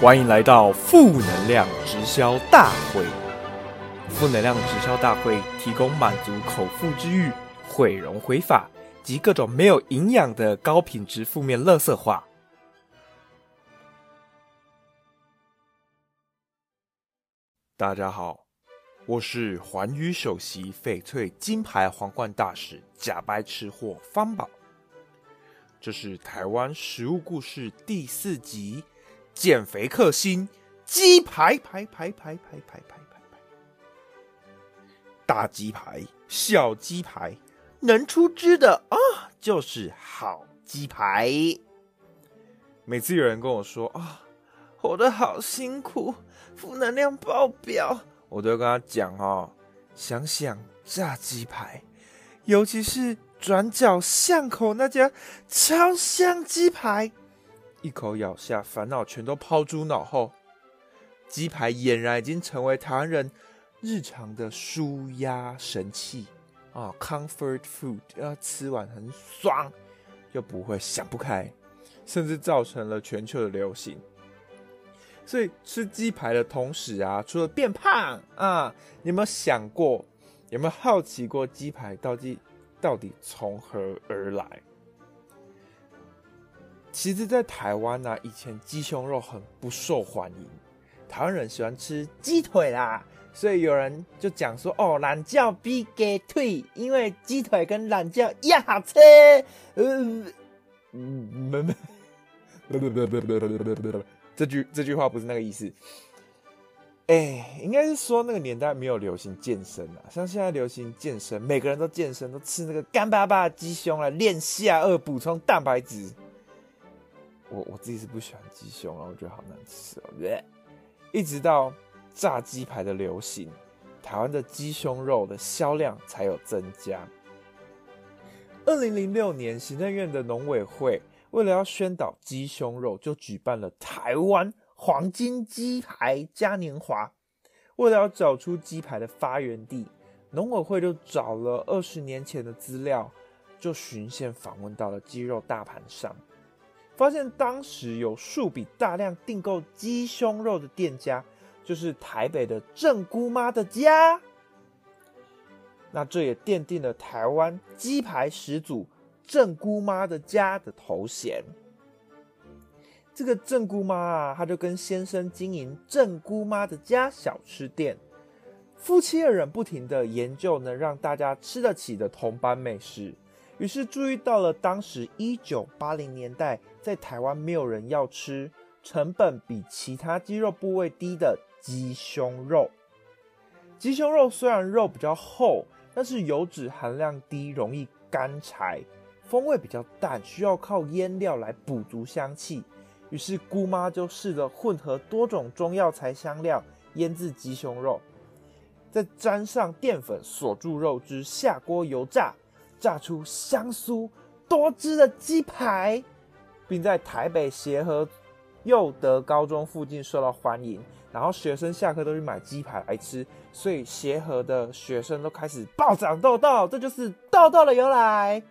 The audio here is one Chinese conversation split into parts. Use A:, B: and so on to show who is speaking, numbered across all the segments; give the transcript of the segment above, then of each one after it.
A: 欢迎来到负能量直销大会。负能量直销大会提供满足口腹之欲、毁容毁法及各种没有营养的高品质负面垃圾话。大家好，我是环宇首席翡翠金牌皇冠大使假白吃货方宝。这是台湾食物故事第四集，减肥克星鸡排排排排排排排排排，大鸡排、小鸡排，能出汁的啊，就是好鸡排。每次有人跟我说啊，活得好辛苦，负能量爆表，我都跟他讲哦，想想炸鸡排，尤其是。转角巷口那家超香鸡排，一口咬下，烦恼全都抛诸脑后。鸡排俨然已经成为台湾人日常的舒压神器啊，comfort food，要吃完很爽，又不会想不开，甚至造成了全球的流行。所以吃鸡排的同时啊，除了变胖啊，你有没有想过，有没有好奇过鸡排到底？到底从何而来？其实，在台湾呢，以前鸡胸肉很不受欢迎，台湾人喜欢吃鸡腿啦，所以有人就讲说：“哦，懒觉比鸡腿，因为鸡腿跟懒觉一样好吃。”呃，没没，这句这句话不是那个意思。哎，应该是说那个年代没有流行健身啊，像现在流行健身，每个人都健身，都吃那个干巴巴的鸡胸来练下颚，补充蛋白质。我我自己是不喜欢鸡胸啊，我觉得好难吃哦。一直到炸鸡排的流行，台湾的鸡胸肉的销量才有增加。二零零六年，行政院的农委会为了要宣导鸡胸肉，就举办了台湾。黄金鸡排嘉年华，为了要找出鸡排的发源地，农委会就找了二十年前的资料，就巡线访问到了鸡肉大盘上，发现当时有数笔大量订购鸡胸肉的店家，就是台北的郑姑妈的家。那这也奠定了台湾鸡排始祖郑姑妈的家的头衔。这个郑姑妈啊，她就跟先生经营郑姑妈的家小吃店，夫妻二人不停的研究能让大家吃得起的同班美食，于是注意到了当时一九八零年代在台湾没有人要吃，成本比其他鸡肉部位低的鸡胸肉。鸡胸肉虽然肉比较厚，但是油脂含量低，容易干柴，风味比较淡，需要靠腌料来补足香气。于是姑妈就试着混合多种中药材香料腌制鸡胸肉，再沾上淀粉锁住肉汁，下锅油炸，炸出香酥多汁的鸡排，并在台北协和幼德高中附近受到欢迎。然后学生下课都去买鸡排来吃，所以协和的学生都开始暴长痘痘，这就是痘痘的由来。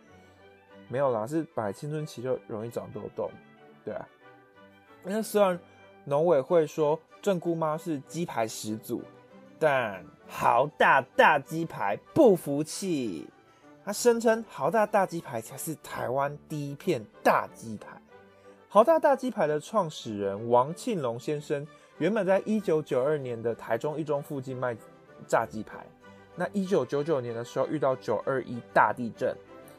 A: 没有啦，是本来青春期就容易长痘痘，对啊。那虽然农委会说郑姑妈是鸡排始祖，但豪大大鸡排不服气，他声称豪大大鸡排才是台湾第一片大鸡排。豪大大鸡排的创始人王庆龙先生，原本在一九九二年的台中一中附近卖炸鸡排。那一九九九年的时候遇到九二一大地震，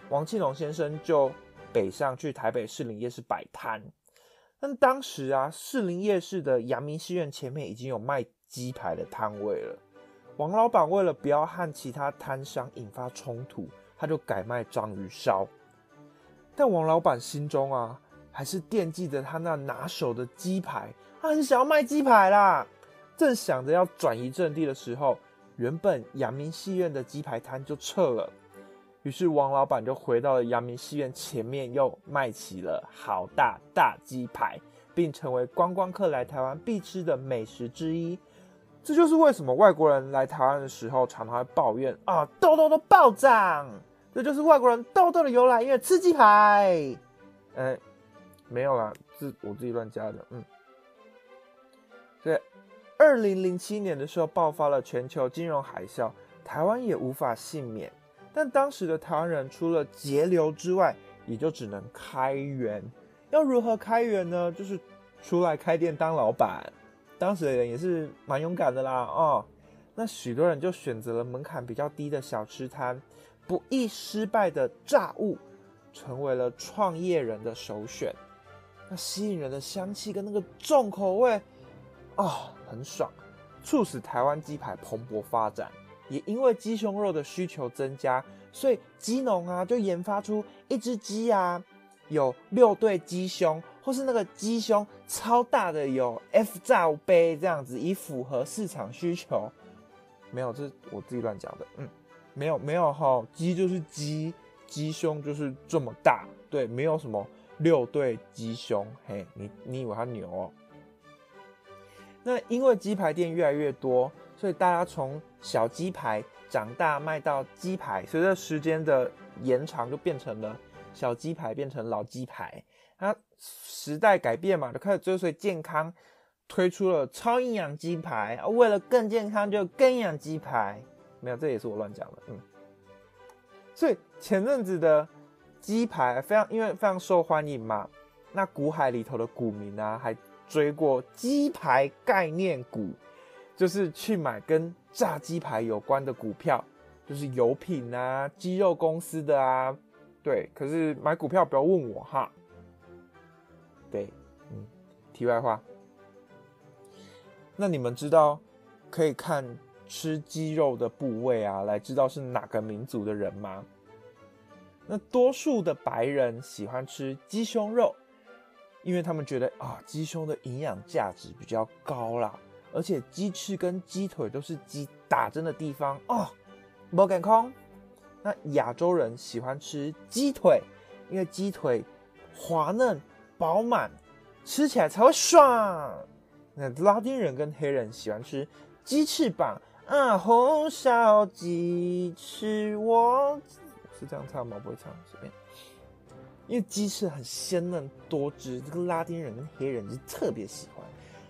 A: 王庆龙先生就北上去台北士林夜市摆摊。但当时啊，士林夜市的阳明戏院前面已经有卖鸡排的摊位了。王老板为了不要和其他摊商引发冲突，他就改卖章鱼烧。但王老板心中啊，还是惦记着他那拿手的鸡排，他很想要卖鸡排啦。正想着要转移阵地的时候，原本阳明戏院的鸡排摊就撤了。于是王老板就回到了阳明戏院前面，又卖起了好大大鸡排，并成为观光客来台湾必吃的美食之一。这就是为什么外国人来台湾的时候常常会抱怨啊，痘痘都暴涨。这就是外国人痘痘的由来，因为吃鸡排。哎，没有啦，是我自己乱加的。嗯，所以，二零零七年的时候爆发了全球金融海啸，台湾也无法幸免。但当时的台湾人除了节流之外，也就只能开源。要如何开源呢？就是出来开店当老板。当时的人也是蛮勇敢的啦，哦。那许多人就选择了门槛比较低的小吃摊，不易失败的炸物，成为了创业人的首选。那吸引人的香气跟那个重口味，啊，很爽，促使台湾鸡排蓬勃发展。也因为鸡胸肉的需求增加，所以鸡农啊就研发出一只鸡啊有六对鸡胸，或是那个鸡胸超大的有 F 罩杯这样子，以符合市场需求。没有，这是我自己乱讲的。嗯，没有没有哈，鸡就是鸡，鸡胸就是这么大。对，没有什么六对鸡胸。嘿，你你以为它牛哦？那因为鸡排店越来越多。所以大家从小鸡排长大卖到鸡排，随着时间的延长，就变成了小鸡排变成老鸡排。它时代改变嘛，就开始追随健康，推出了超营养鸡排。为了更健康，就更养鸡排。没有，这也是我乱讲的。嗯。所以前阵子的鸡排非常，因为非常受欢迎嘛，那股海里头的股民啊，还追过鸡排概念股。就是去买跟炸鸡排有关的股票，就是油品啊、鸡肉公司的啊，对。可是买股票不要问我哈。对，嗯。题外话，那你们知道可以看吃鸡肉的部位啊，来知道是哪个民族的人吗？那多数的白人喜欢吃鸡胸肉，因为他们觉得啊，鸡胸的营养价值比较高啦。而且鸡翅跟鸡腿都是鸡打针的地方哦，不敢空。那亚洲人喜欢吃鸡腿，因为鸡腿滑嫩饱满，吃起来才会爽。那拉丁人跟黑人喜欢吃鸡翅膀啊，红烧鸡翅，我是这样唱吗？不会唱，随便。因为鸡翅很鲜嫩多汁，这个拉丁人跟黑人是特别喜欢。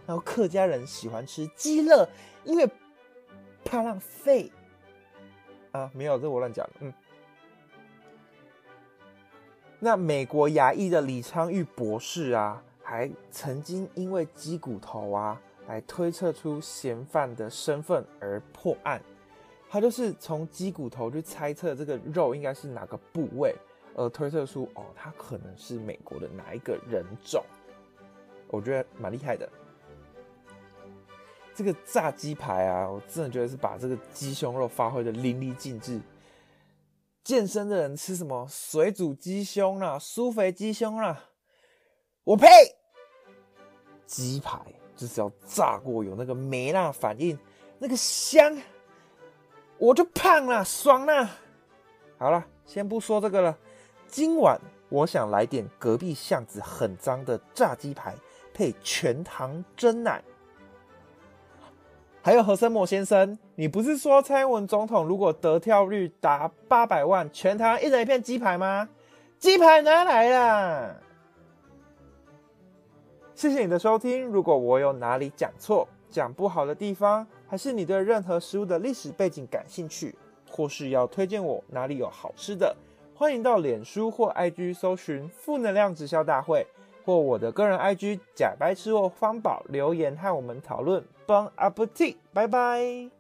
A: 然后客家人喜欢吃鸡肋，因为怕浪费啊，没有，这我乱讲嗯，那美国牙医的李昌钰博士啊，还曾经因为鸡骨头啊来推测出嫌犯的身份而破案。他就是从鸡骨头去猜测这个肉应该是哪个部位，而推测出哦，他可能是美国的哪一个人种。我觉得蛮厉害的。这个炸鸡排啊，我真的觉得是把这个鸡胸肉发挥的淋漓尽致。健身的人吃什么水煮鸡胸啦、酥肥鸡胸啦，我呸！鸡排就是要炸过，有那个梅辣反应，那个香，我就胖了，爽了。好了，先不说这个了，今晚我想来点隔壁巷子很脏的炸鸡排，配全糖真奶。还有何森莫先生，你不是说蔡英文总统如果得票率达八百万，全台一人一片鸡排吗？鸡排哪来啦？谢谢你的收听。如果我有哪里讲错、讲不好的地方，还是你对任何食物的历史背景感兴趣，或是要推荐我哪里有好吃的，欢迎到脸书或 IG 搜寻“负能量直销大会”。或我的个人 IG 假白吃或方宝留言和我们讨论，Bon appetit，拜拜。